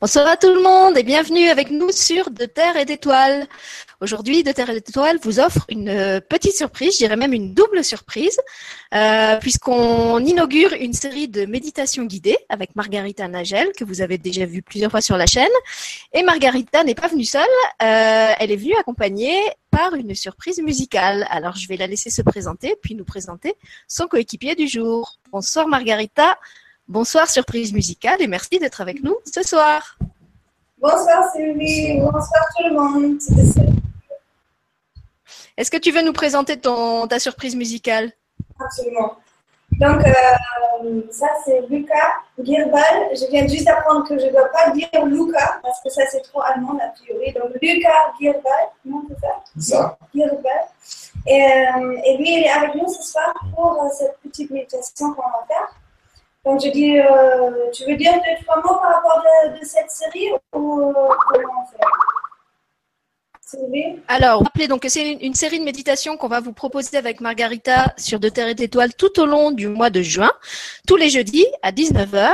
Bonsoir à tout le monde et bienvenue avec nous sur De Terre et d'Étoiles. Aujourd'hui, De Terre et d'Étoiles vous offre une euh, petite surprise, je dirais même une double surprise, euh, puisqu'on inaugure une série de méditations guidées avec Margarita Nagel, que vous avez déjà vu plusieurs fois sur la chaîne. Et Margarita n'est pas venue seule, euh, elle est venue accompagnée par une surprise musicale. Alors je vais la laisser se présenter, puis nous présenter son coéquipier du jour. Bonsoir Margarita. Bonsoir surprise musicale et merci d'être avec nous ce soir. Bonsoir Sylvie, bonsoir tout le monde. Est-ce que tu veux nous présenter ton, ta surprise musicale? Absolument. Donc, euh, ça c'est Lucas Girbal. Je viens juste d'apprendre que je ne dois pas dire Luca parce que ça c'est trop allemand a priori. Donc, Lucas Girbal, non, c'est ça? Ça. Girbal. Et, euh, et, lui, il est avec nous ce soir pour euh, cette petite méditation qu'on va faire. Donc, je dis, euh, tu veux dire deux, trois mots par rapport de, cette série ou euh, comment on fait? Alors, rappelez donc que c'est une, une, série de méditations qu'on va vous proposer avec Margarita sur De Terre et d'Étoiles tout au long du mois de juin, tous les jeudis à 19h.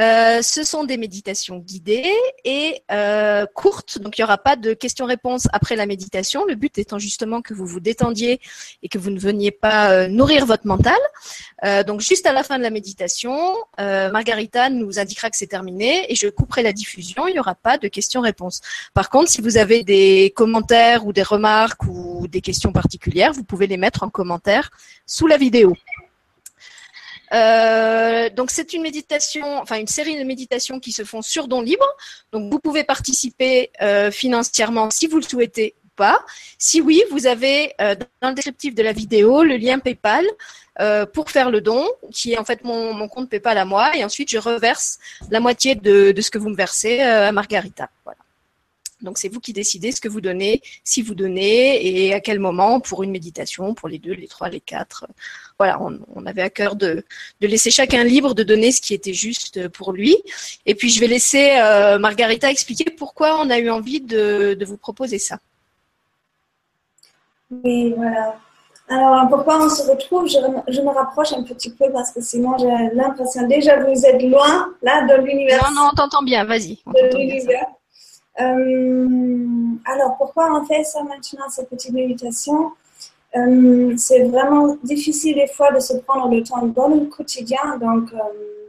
Euh, ce sont des méditations guidées et euh, courtes, donc il n'y aura pas de questions-réponses après la méditation. Le but étant justement que vous vous détendiez et que vous ne veniez pas euh, nourrir votre mental. Euh, donc juste à la fin de la méditation, euh, Margarita nous indiquera que c'est terminé et je couperai la diffusion. Il n'y aura pas de questions-réponses. Par contre, si vous avez des commentaires ou des remarques ou des questions particulières, vous pouvez les mettre en commentaire sous la vidéo. Euh, donc c'est une méditation, enfin une série de méditations qui se font sur don libre. Donc vous pouvez participer euh, financièrement si vous le souhaitez ou pas. Si oui, vous avez euh, dans le descriptif de la vidéo le lien PayPal euh, pour faire le don, qui est en fait mon, mon, compte PayPal à moi, et ensuite je reverse la moitié de, de ce que vous me versez euh, à Margarita. Voilà. Donc c'est vous qui décidez ce que vous donnez, si vous donnez et à quel moment pour une méditation, pour les deux, les trois, les quatre. Voilà, on, on avait à cœur de, de, laisser chacun libre de donner ce qui était juste pour lui. Et puis je vais laisser euh, Margarita expliquer pourquoi on a eu envie de, de vous proposer ça. Oui, voilà. Alors, pourquoi on se retrouve je, je, me rapproche un petit peu parce que sinon j'ai l'impression déjà vous êtes loin là de l'univers. Non, non, on t'entend bien, vas-y. De l'univers. Euh, alors, pourquoi on fait ça maintenant, cette petite méditation? Euh, C'est vraiment difficile des fois de se prendre le temps dans le quotidien, donc euh,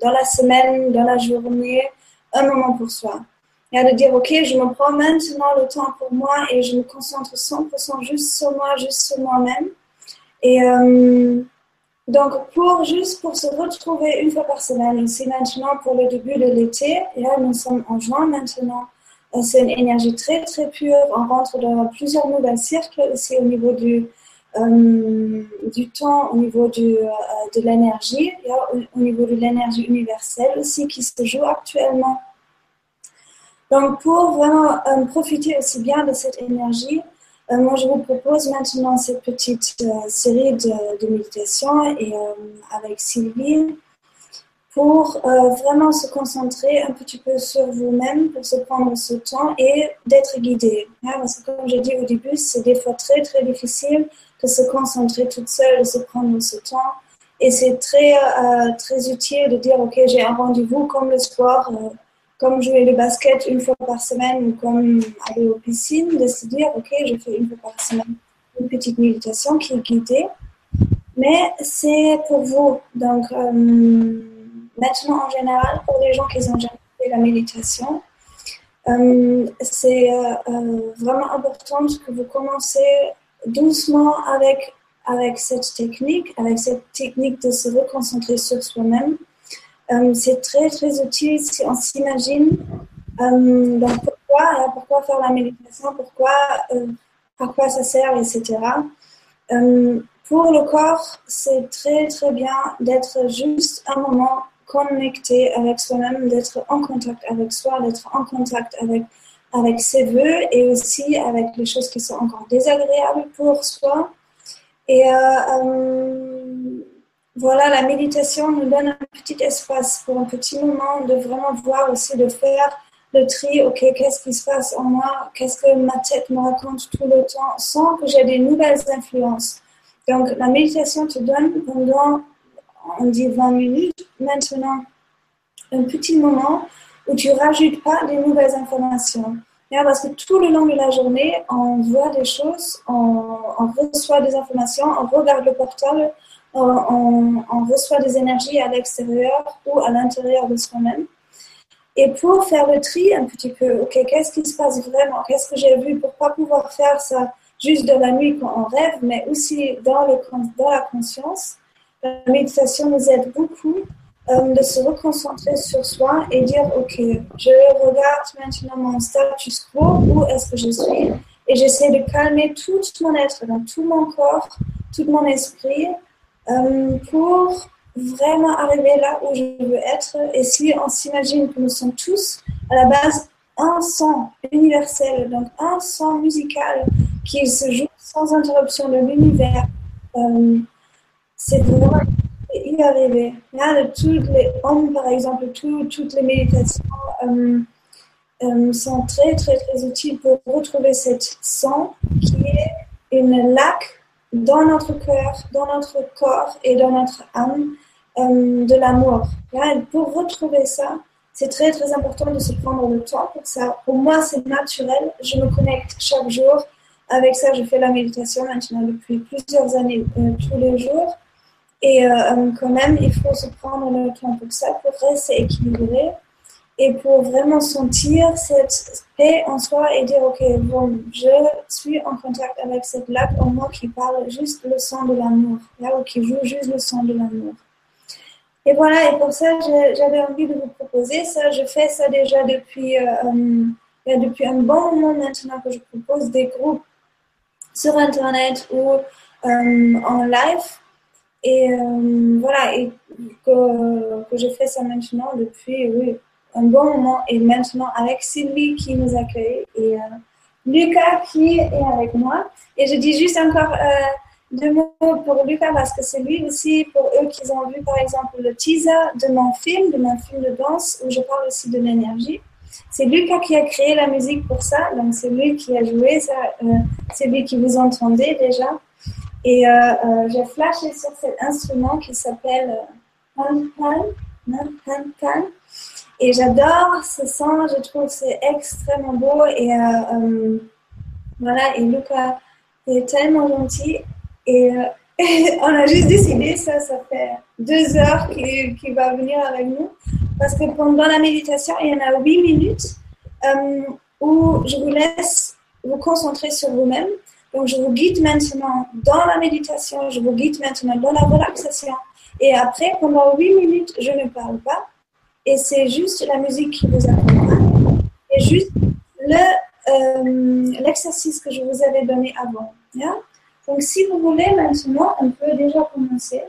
dans la semaine, dans la journée, un moment pour soi. Et de dire, ok, je me prends maintenant le temps pour moi et je me concentre 100% juste sur moi, juste sur moi-même. Et donc, pour juste pour se retrouver une fois par semaine, c'est maintenant pour le début de l'été, et là nous sommes en juin maintenant, c'est une énergie très très pure. On rentre dans plusieurs nouvelles cercles aussi au niveau du, euh, du temps, au niveau du, euh, de l'énergie, au niveau de l'énergie universelle aussi qui se joue actuellement. Donc pour vraiment euh, profiter aussi bien de cette énergie, euh, moi je vous propose maintenant cette petite euh, série de, de méditation et avec Sylvie pour euh, vraiment se concentrer un petit peu sur vous-même, pour se prendre ce temps et d'être guidé. Hein, parce que comme j'ai dit au début, c'est des fois très très difficile de se concentrer toute seule, de se prendre ce temps. Et c'est très euh, très utile de dire ok j'ai un rendez-vous comme le sport, euh, comme jouer le basket une fois par semaine ou comme aller aux piscines, de se dire ok je fais une fois par semaine une petite méditation qui est guidée. Mais c'est pour vous donc Maintenant, en général, pour les gens qui ont jamais fait la méditation, euh, c'est euh, euh, vraiment important que vous commencez doucement avec, avec cette technique, avec cette technique de se reconcentrer sur soi-même. C'est très, très utile si on s'imagine. Pourquoi, pourquoi faire la méditation Pourquoi, à quoi ça sert, etc. pour le corps, c'est très, très bien d'être juste un moment connecter avec soi-même, d'être en contact avec soi, d'être en contact avec, avec ses voeux et aussi avec les choses qui sont encore désagréables pour soi. Et euh, euh, voilà, la méditation nous donne un petit espace pour un petit moment de vraiment voir aussi, de faire le tri, ok, qu'est-ce qui se passe en moi, qu'est-ce que ma tête me raconte tout le temps, sans que j'ai des nouvelles influences? Donc, la méditation te donne pendant on dit 20 minutes, maintenant un petit moment où tu rajoutes pas des nouvelles informations. parce que tout le long de la journée, on voit des choses, on, reçoit des informations, on regarde le portable, on, reçoit des énergies à l'extérieur ou à l'intérieur de soi-même. Et pour faire le tri un petit peu, ok, qu'est-ce qui se passe vraiment? Qu'est-ce que j'ai vu? Pourquoi pouvoir faire ça juste de la nuit quand on rêve, mais aussi dans, dans la conscience La méditation nous aide beaucoup euh, de se reconcentrer sur soi et dire, ok, je regarde maintenant mon status quo, où est-ce que je suis Et j'essaie de calmer tout mon être, dans tout mon corps, tout mon esprit, euh, pour vraiment arriver là où je veux être. Et si on s'imagine que nous sommes tous à la base un son universel, donc un son musical qui se joue sans interruption de l'univers, euh, c'est vraiment y arriver. Là, toutes les hommes, par exemple, toutes les méditations euh, euh, sont très, très, très utiles pour retrouver cette son qui est une lac dans notre cœur, dans notre corps et dans notre âme euh, de l'amour. Pour retrouver ça, c'est très très important de se prendre le temps pour ça. Pour moi, c'est naturel. Je me connecte chaque jour. Avec ça, je fais la méditation maintenant depuis plusieurs années, tous les jours. Et euh, quand même, il faut se prendre le temps pour ça, pour rester équilibré et pour vraiment sentir cette paix en soi et dire, OK, bon, je suis en contact avec cette lac en moi qui parle juste le son de l'amour, ou qui joue juste le son de l'amour. Et voilà, et pour ça, j'avais envie de vous proposer ça. Je fais ça déjà depuis, euh, euh, depuis un bon moment maintenant que je propose des groupes sur Internet ou euh, en live. Et voilà, et que, que, je fais ça maintenant depuis oui, un bon moment. Et maintenant avec Sylvie qui nous accueille et Lucas qui est avec moi. Et je dis juste encore deux mots pour Lucas parce que c'est lui aussi, pour eux qui ont vu par exemple le teaser de mon film, de mon film de danse où je parle aussi de l'énergie. C'est Lucas qui a créé la musique pour ça, donc c'est lui qui a joué ça, euh, c'est lui qui vous entendez déjà. Et euh, euh, j'ai flashé sur cet instrument qui s'appelle Pan, Pan, Et j'adore ce son, je trouve c'est extrêmement beau. Et voilà, et Lucas est tellement gentil. Et euh, on a juste décidé, ça, ça fait deux heures qu'il va venir avec nous. Parce que pendant la méditation, il y en a huit minutes euh, où je vous laisse vous concentrer sur vous-même. Donc, je vous guide maintenant dans la méditation, je vous guide maintenant dans la relaxation. Et après, pendant huit minutes, je ne parle pas. Et c'est juste la musique qui vous accompagne. Et juste euh, l'exercice que je vous avais donné avant. Yeah? Donc, si vous voulez, maintenant, on peut déjà commencer.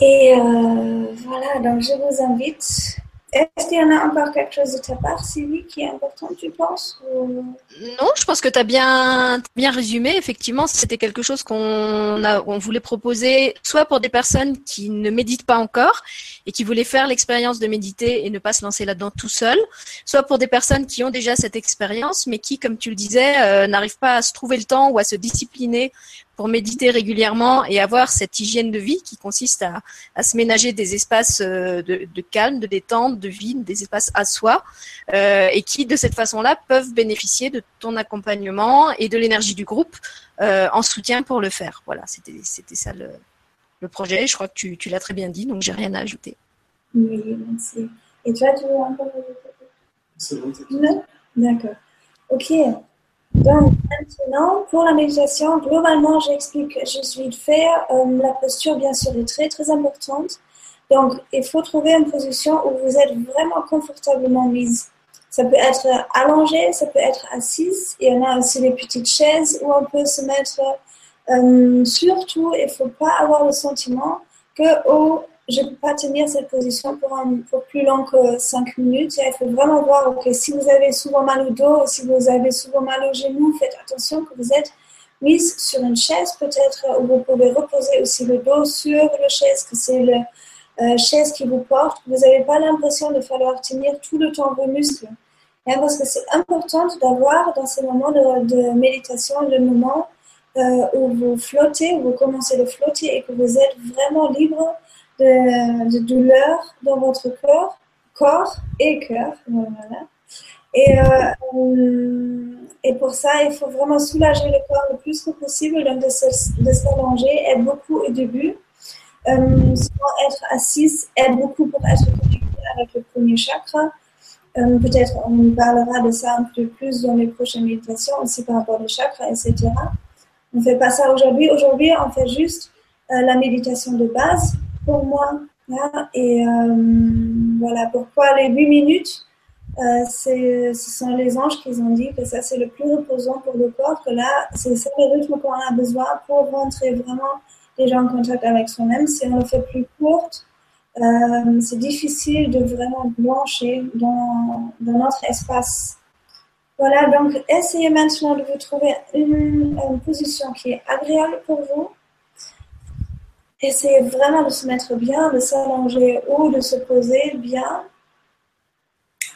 Et euh, voilà, donc je vous invite. Est-ce qu'il y en a encore quelque chose de ta part, Sylvie, qui est important, tu penses Non, je pense que tu as bien, bien résumé. Effectivement, c'était quelque chose qu'on on voulait proposer, soit pour des personnes qui ne méditent pas encore et qui voulaient faire l'expérience de méditer et ne pas se lancer là-dedans tout seul, soit pour des personnes qui ont déjà cette expérience, mais qui, comme tu le disais, euh, n'arrivent pas à se trouver le temps ou à se discipliner pour méditer régulièrement et avoir cette hygiène de vie qui consiste à, à se ménager des espaces euh, de, de, calme, de détente, de vide, des espaces à soi, euh, et qui, de cette façon-là, peuvent bénéficier de ton accompagnement et de l'énergie du groupe euh, en soutien pour le faire. Voilà, c'était ça le, le projet. Je crois que tu, tu l'as très bien dit, donc j'ai rien à ajouter. Oui, merci. Et toi, tu veux encore ajouter C'est bon, Non? D'accord. Ok. Donc, maintenant, pour la méditation, globalement, j'explique je vais faire. Euh, la posture, bien sûr, est très, très importante. Donc, il faut trouver une position où vous êtes vraiment confortablement mise. Ça peut être allongé, ça peut être assise. Il y en a aussi des petites chaises où on peut se mettre euh, surtout, il ne faut pas avoir le sentiment que oh, je ne peux pas tenir cette position pour, plus long que 5 minutes. il faut vraiment voir, ok, si vous avez souvent mal au dos, si vous avez souvent mal au genou, faites attention que vous êtes mise sur une chaise peut-être où vous pouvez reposer aussi le dos sur la chaise, que c'est la euh, chaise qui vous porte. Vous n'avez pas l'impression de falloir tenir tout le temps vos muscles. parce que c'est important d'avoir dans ces moments de, de méditation le moment euh, où vous flottez, où vous commencez de flotter et que vous êtes vraiment libre de, douleur dans votre corps, corps et cœur. Voilà. Et, euh, et pour ça, il faut vraiment soulager le corps le plus que possible, donc de s'allonger aide beaucoup au début. Euh, être assise aide beaucoup pour être connecté avec le premier chakra. Euh, peut-être on parlera de ça un peu plus dans les prochaines méditations, aussi par rapport aux chakras, etc. On ne fait pas ça aujourd'hui. Aujourd'hui, on fait juste euh, la méditation de base pour moi. et euh, voilà pourquoi les 8 minutes, ce sont les anges qui ont dit que ça c'est le plus reposant pour le corps, que là c'est le rythme qu'on a besoin pour rentrer vraiment déjà en contact avec soi-même. Si on le fait plus courte, euh, c'est difficile de vraiment blanchir dans, dans, notre espace. Voilà, donc essayez maintenant de vous trouver une, position qui est agréable pour vous. Essayez vraiment de se mettre bien, de s'allonger ou de se poser bien.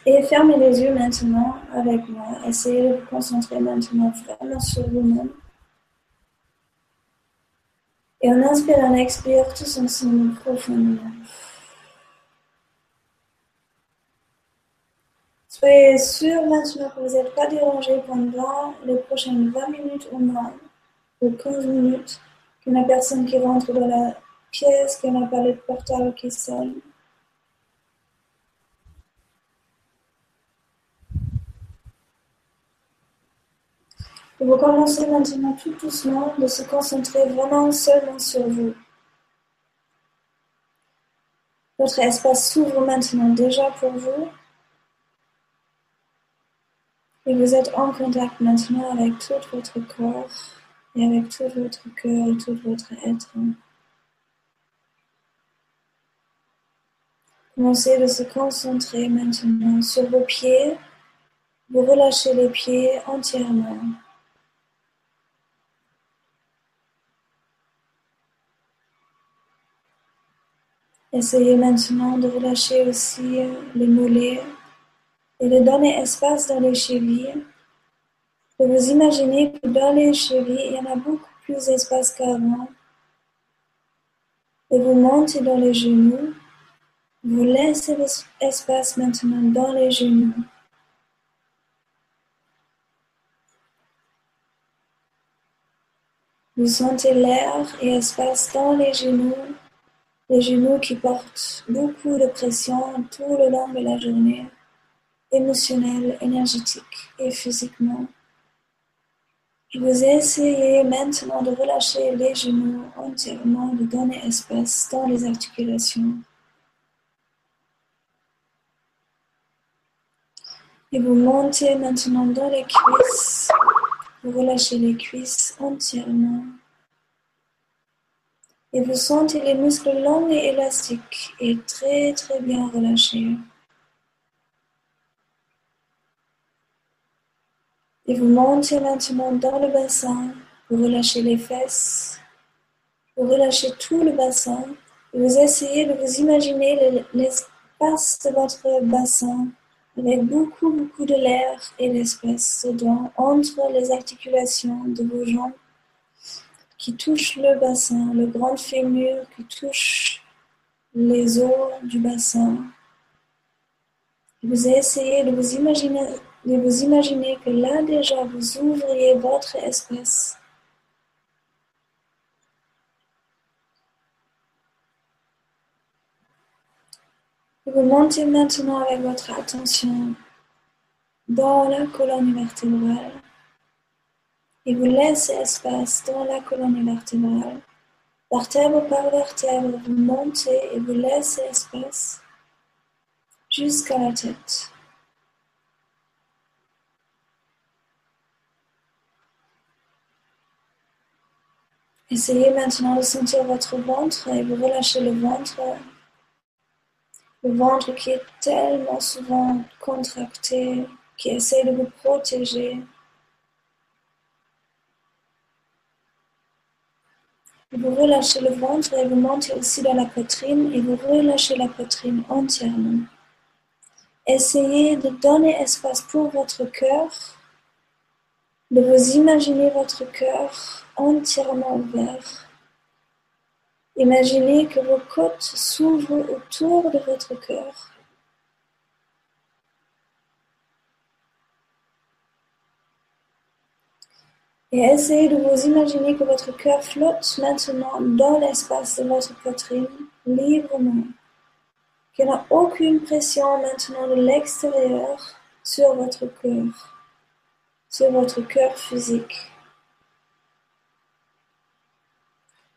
Et fermez les yeux maintenant avec moi. Essayez de vous concentrer maintenant vraiment sur vous-même. Et on inspire, on expire tous ensemble profondément. Soyez sûr maintenant que vous n'êtes pas dérangé pendant les prochaines 20 minutes au moins, ou 15 minutes, qu'il n'y a personne qui rentre dans la pièce, qu'il n'y a pas le portable qui sonne. vous commencez maintenant tout doucement de se concentrer vraiment seulement sur vous. Votre espace s'ouvre maintenant déjà pour vous. Et vous êtes en contact maintenant avec tout votre corps et avec tout votre cœur et tout votre être. Commencez de se concentrer maintenant sur vos pieds. Vous relâchez les pieds entièrement. Essayez maintenant de relâcher aussi les mollets et de donner espace dans les chevilles. Vous vous imaginez que dans les chevilles, il y en a beaucoup plus d'espace qu'avant. Et vous montez dans les genoux. Vous laissez l'espace maintenant dans les genoux. Vous sentez l'air et espace dans les genoux, les genoux qui portent beaucoup de pression tout le long de la journée émotionnel, énergétique et physiquement. Vous essayez maintenant de relâcher les genoux entièrement, de donner espace dans les articulations. Et vous montez maintenant dans les cuisses. Vous relâchez les cuisses entièrement. Et vous sentez les muscles longs et élastiques et très très bien relâchés. Et vous montez maintenant dans le bassin. Vous relâchez les fesses. Vous relâchez tout le bassin. Et vous essayez de vous imaginer l'espace de votre bassin avec beaucoup, beaucoup de l'air et l'espace dedans, entre les articulations de vos jambes qui touchent le bassin, le grand fémur qui touche les os du bassin. Vous essayez de vous imaginer de vous imaginer que là déjà vous ouvriez votre espace. Vous montez maintenant avec votre attention dans la colonne vertébrale et vous laissez espace dans la colonne vertébrale. Vertèbre par vertèbre, vous montez et vous laissez espace jusqu'à la tête. Essayez maintenant de sentir votre ventre et vous relâchez le ventre. Le ventre qui est tellement souvent contracté, qui essaie de vous protéger. Vous relâchez le ventre et vous montez aussi dans la poitrine et vous relâchez la poitrine entièrement. Essayez de donner espace pour votre cœur, de vous imaginer votre cœur entièrement ouvert. Imaginez que vos côtes s'ouvrent autour de votre cœur. Et essayez de vous imaginer que votre cœur flotte maintenant dans l'espace de votre poitrine librement, qu'il n'a aucune pression maintenant de l'extérieur sur votre cœur, sur votre cœur physique.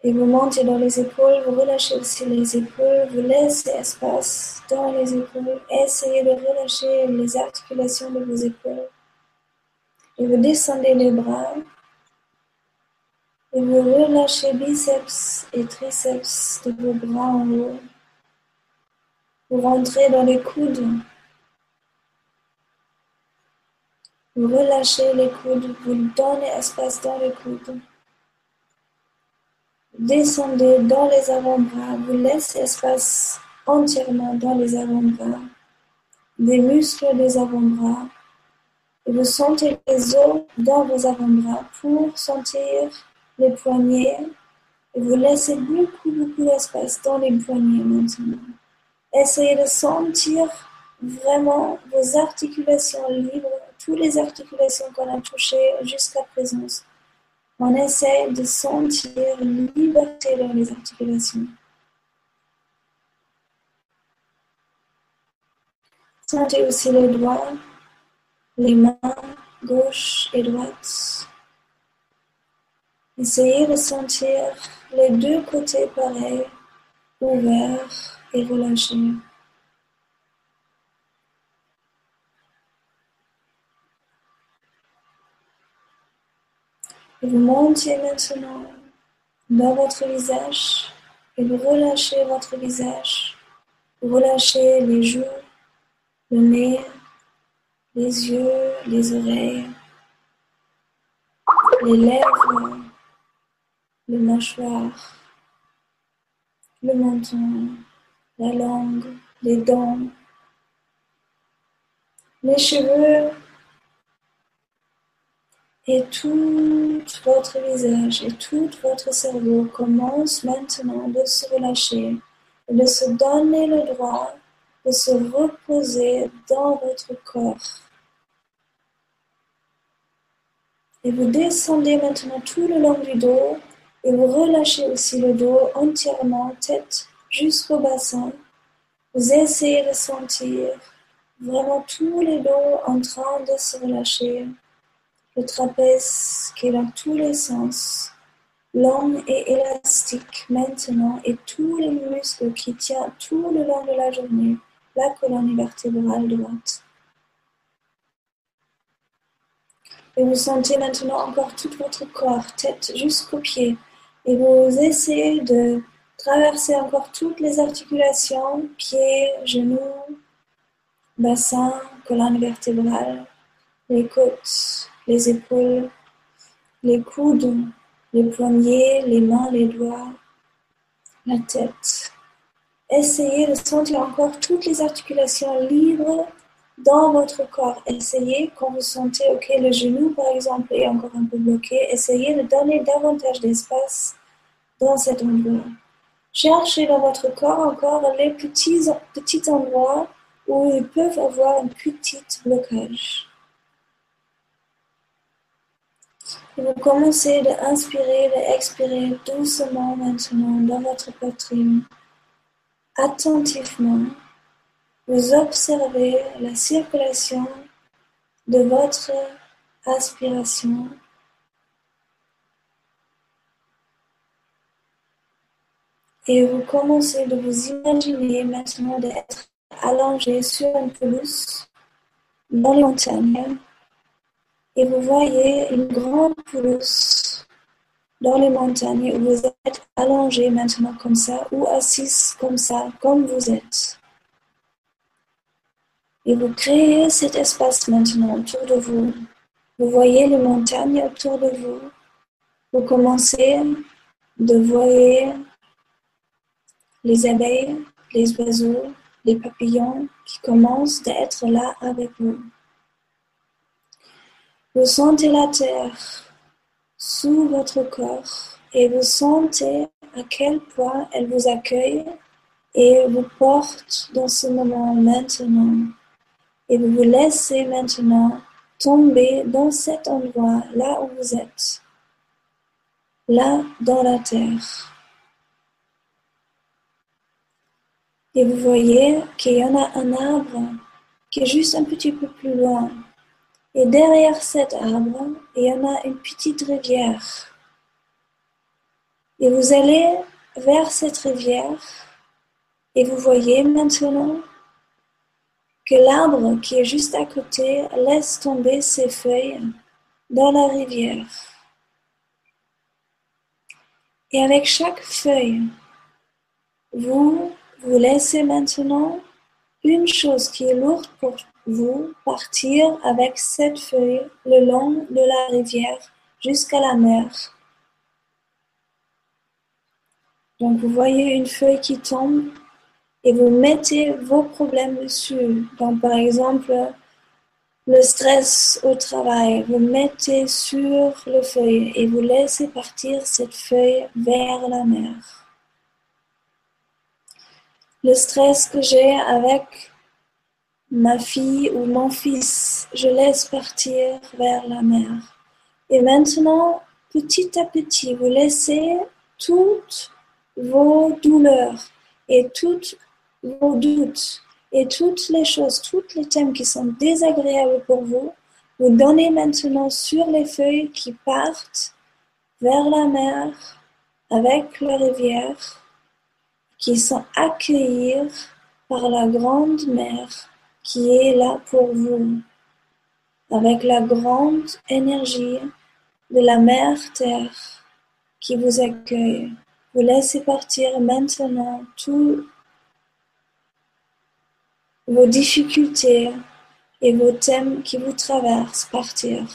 Et vous montez dans les épaules, vous relâchez aussi les épaules, vous laissez espace dans les épaules, essayez de relâcher les articulations de vos épaules. Et vous descendez les bras, et vous relâchez biceps et triceps de vos bras en haut. Vous rentrez dans les coudes. Vous relâchez les coudes, vous donnez espace dans les coudes. Descendez dans les avant-bras, vous laissez espace entièrement dans les avant-bras, des muscles des avant-bras, et vous sentez les os dans vos avant-bras pour sentir les poignets, et vous laissez beaucoup, beaucoup d'espace dans les poignets maintenant. Essayez de sentir vraiment vos articulations libres, toutes les articulations qu'on a touchées jusqu'à présent on essaie de sentir liberté dans les articulations. Sentez aussi les doigts, les mains gauche et droite. Essayez de sentir les deux côtés pareils, ouverts et relâchés. Vous montez maintenant dans votre visage et vous relâchez votre visage. Vous relâchez les joues, le nez, les yeux, les oreilles, les lèvres, le mâchoire, le menton, la langue, les dents, les cheveux, et tout votre visage et tout votre cerveau commence maintenant de se relâcher et de se donner le droit de se reposer dans votre corps. Et vous descendez maintenant tout le long du dos et vous relâchez aussi le dos entièrement, tête jusqu'au bassin. Vous essayez de sentir vraiment tous les dos en train de se relâcher le trapèze qui est dans tous les sens, long et élastique maintenant, et tous les muscles qui tiennent tout le long de la journée la colonne vertébrale droite. Et vous sentez maintenant encore tout votre corps, tête jusqu'aux pieds. Et vous essayez de traverser encore toutes les articulations, pieds, genoux, bassin, colonne vertébrale, les côtes, les épaules, les coudes, les poignets, les mains, les doigts, la tête. Essayez de sentir encore toutes les articulations libres dans votre corps. Essayez, quand vous sentez, ok, le genou par exemple est encore un peu bloqué, essayez de donner davantage d'espace dans cet endroit. Cherchez dans votre corps encore les petits, petits endroits où ils peuvent avoir un petit blocage. Vous commencez d'inspirer et d'expirer doucement maintenant dans votre poitrine. Attentivement, vous observez la circulation de votre aspiration. Et vous commencez de vous imaginer maintenant d'être allongé sur une pelouse dans les montagnes et vous voyez une grande pelouse dans les montagnes où vous êtes allongé maintenant comme ça ou assis comme ça, comme vous êtes. Et vous créez cet espace maintenant autour de vous. Vous voyez les montagnes autour de vous. Vous commencez de voir les abeilles, les oiseaux, les papillons qui commencent d'être là avec vous. Vous sentez la terre sous votre corps et vous sentez à quel point elle vous accueille et vous porte dans ce moment maintenant. Et vous vous laissez maintenant tomber dans cet endroit là où vous êtes. là dans la terre. Et vous voyez qu'il y en a un arbre qui est juste un petit peu plus loin. Et derrière cet arbre, il y en a une petite rivière. Et vous allez vers cette rivière et vous voyez maintenant que l'arbre qui est juste à côté laisse tomber ses feuilles dans la rivière. Et avec chaque feuille, vous vous laissez maintenant une chose qui est lourde pour vous partir avec cette feuille le long de la rivière jusqu'à la mer. Donc vous voyez une feuille qui tombe et vous mettez vos problèmes dessus. Donc par exemple, le stress au travail, vous mettez sur le feuille et vous laissez partir cette feuille vers la mer. Le stress que j'ai avec ma fille ou mon fils, je laisse partir vers la mer. Et maintenant, petit à petit, vous laissez toutes vos douleurs et toutes vos doutes et toutes les choses, tous les thèmes qui sont désagréables pour vous, vous donnez maintenant sur les feuilles qui partent vers la mer avec la rivière, qui sont accueillis par la grande mer qui est là pour vous, avec la grande énergie de la mer Terre qui vous accueille. Vous laissez partir maintenant tout vos difficultés et vos thèmes qui vous traversent partir.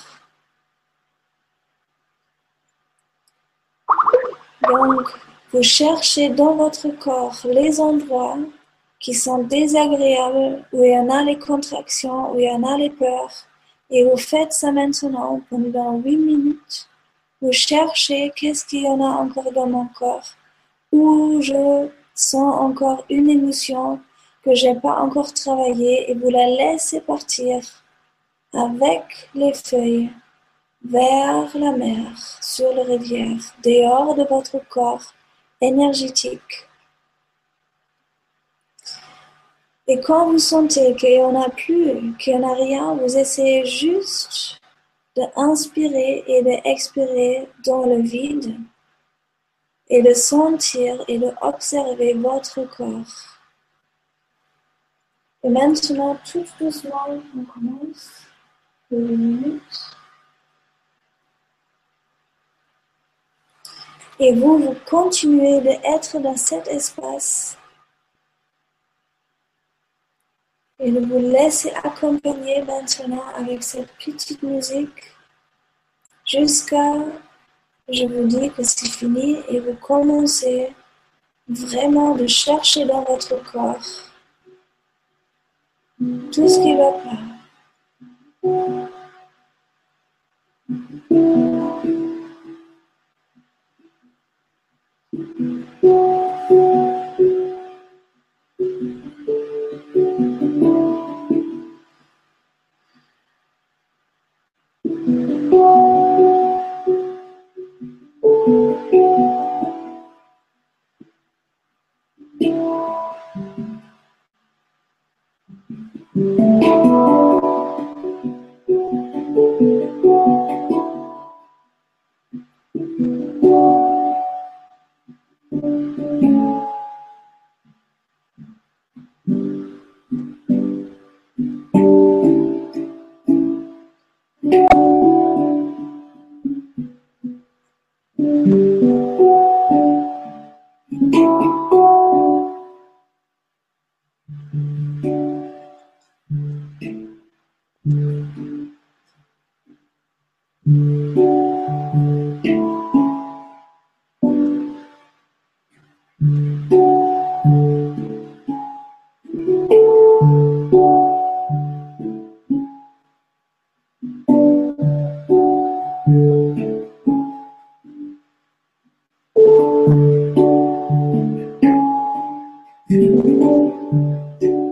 Donc, vous cherchez dans votre corps les endroits qui sont désagréables, où il y en a les contractions, où il y en a les peurs, et vous faites ça maintenant pendant huit minutes. Vous cherchez qu'est-ce qu'il y en a encore dans mon corps, où je sens encore une émotion que j'ai pas encore travaillé et vous la laissez partir avec les feuilles vers la mer, sur la rivière, dehors de votre corps énergétique. Et quand vous sentez qu'il n'y en a plus, qu'il n'y en a rien, vous essayez juste d'inspirer et d'expirer dans le vide et de sentir et d'observer votre corps. Et maintenant, tout doucement, on commence. Deux minutes. Et vous, vous continuez d'être dans cet espace et de vous laisse accompagner maintenant avec cette petite musique jusqu'à, je vous dis que c'est fini et vous commencez vraiment de chercher dans votre corps tout ce qui va pas. Música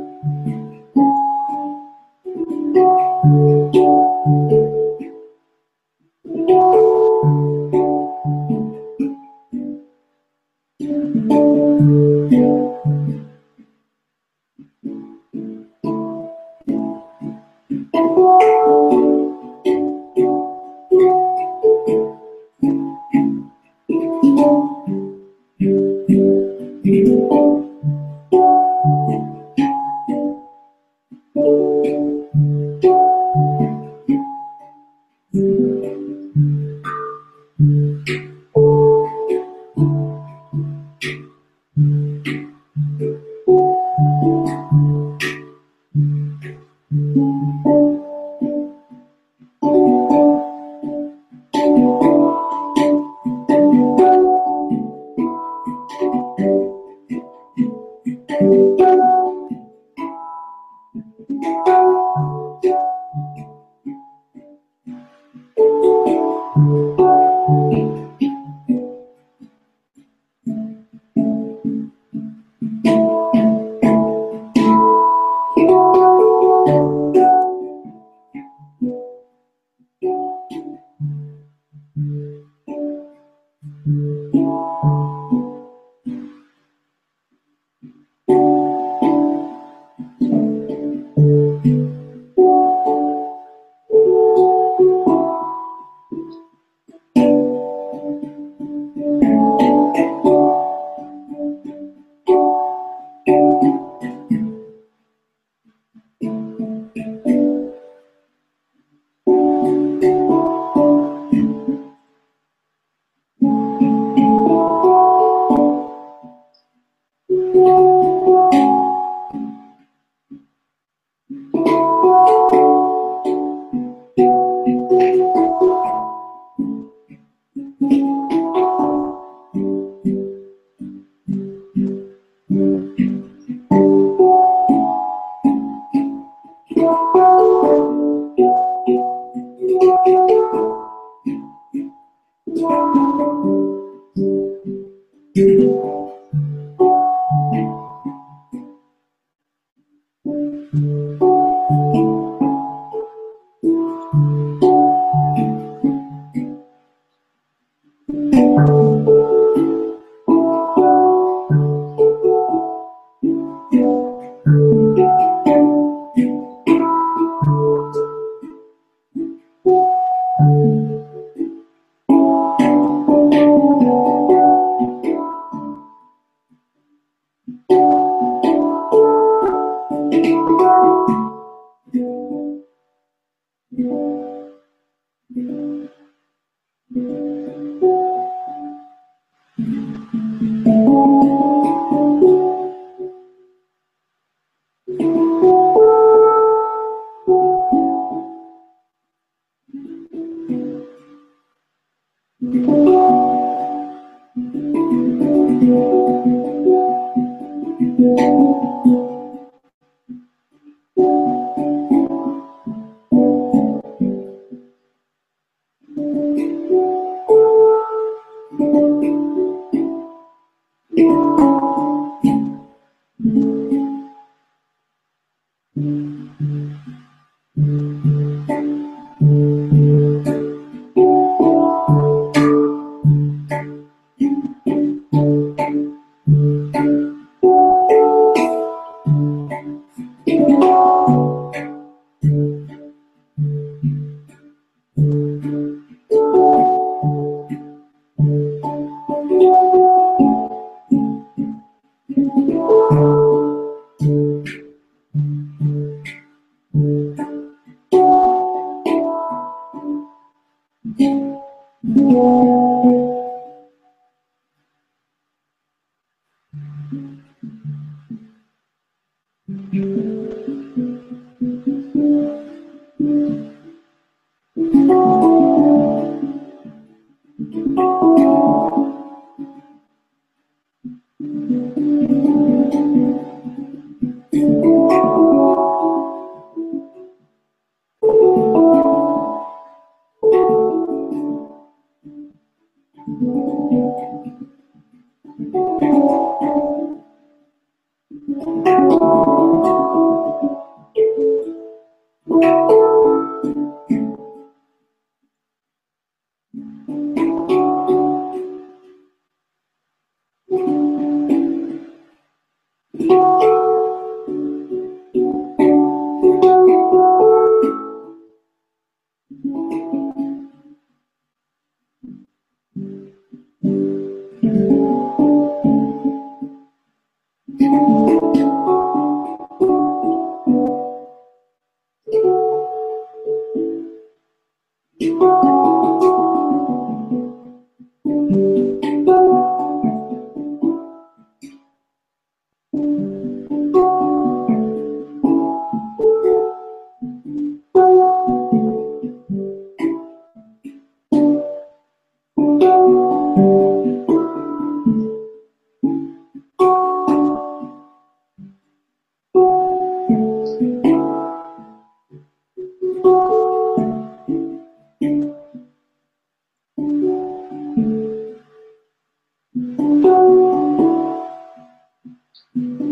Thank you.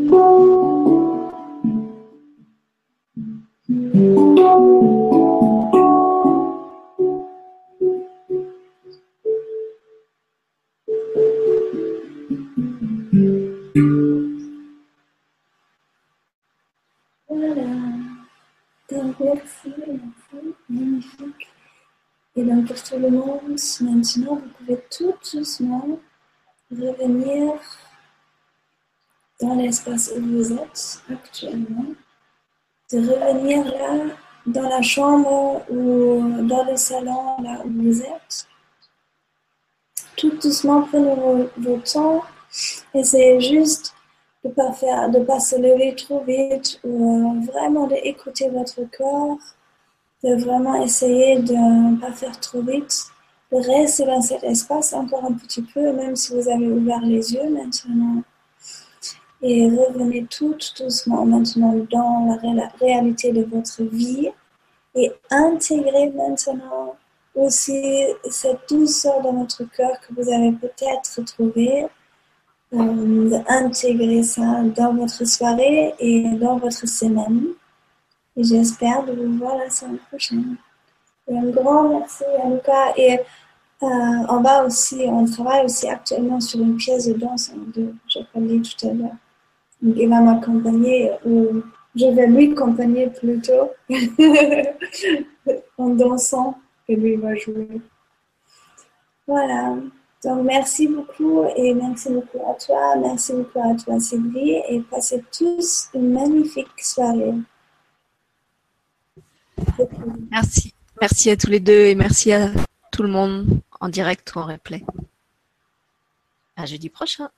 Voilà, t'as merci, merci, magnifique. Et bien pour tout le monde, maintenant vous pouvez tout doucement revenir dans l'espace où vous êtes actuellement, de revenir là, dans la chambre ou dans le salon, là où vous êtes. Tout doucement, prenez vos, temps. Essayez juste de ne pas, faire, de pas se lever trop vite ou euh, vraiment d'écouter votre corps de vraiment essayer de ne pas faire trop vite, de rester dans cet espace encore un petit peu, même si vous avez ouvert les yeux maintenant. Et revenez tout doucement maintenant dans la réalité de votre vie et intégrez maintenant aussi cette douceur dans votre cœur que vous avez peut-être trouvé. Euh, intégrer ça dans votre soirée et dans votre semaine. Et j'espère de vous voir la semaine prochaine. Un grand merci à Lucas. Et euh, on va aussi, on travaille aussi actuellement sur une pièce de danse en deux, je parlais tout à l'heure. Donc il va m'accompagner, ou je vais lui accompagner plutôt en dansant et lui va jouer. Voilà. Donc merci beaucoup et merci beaucoup à toi, merci beaucoup à toi Sylvie et passez tous une magnifique soirée. Merci. Merci à tous les deux et merci à tout le monde en direct ou en replay. À jeudi prochain.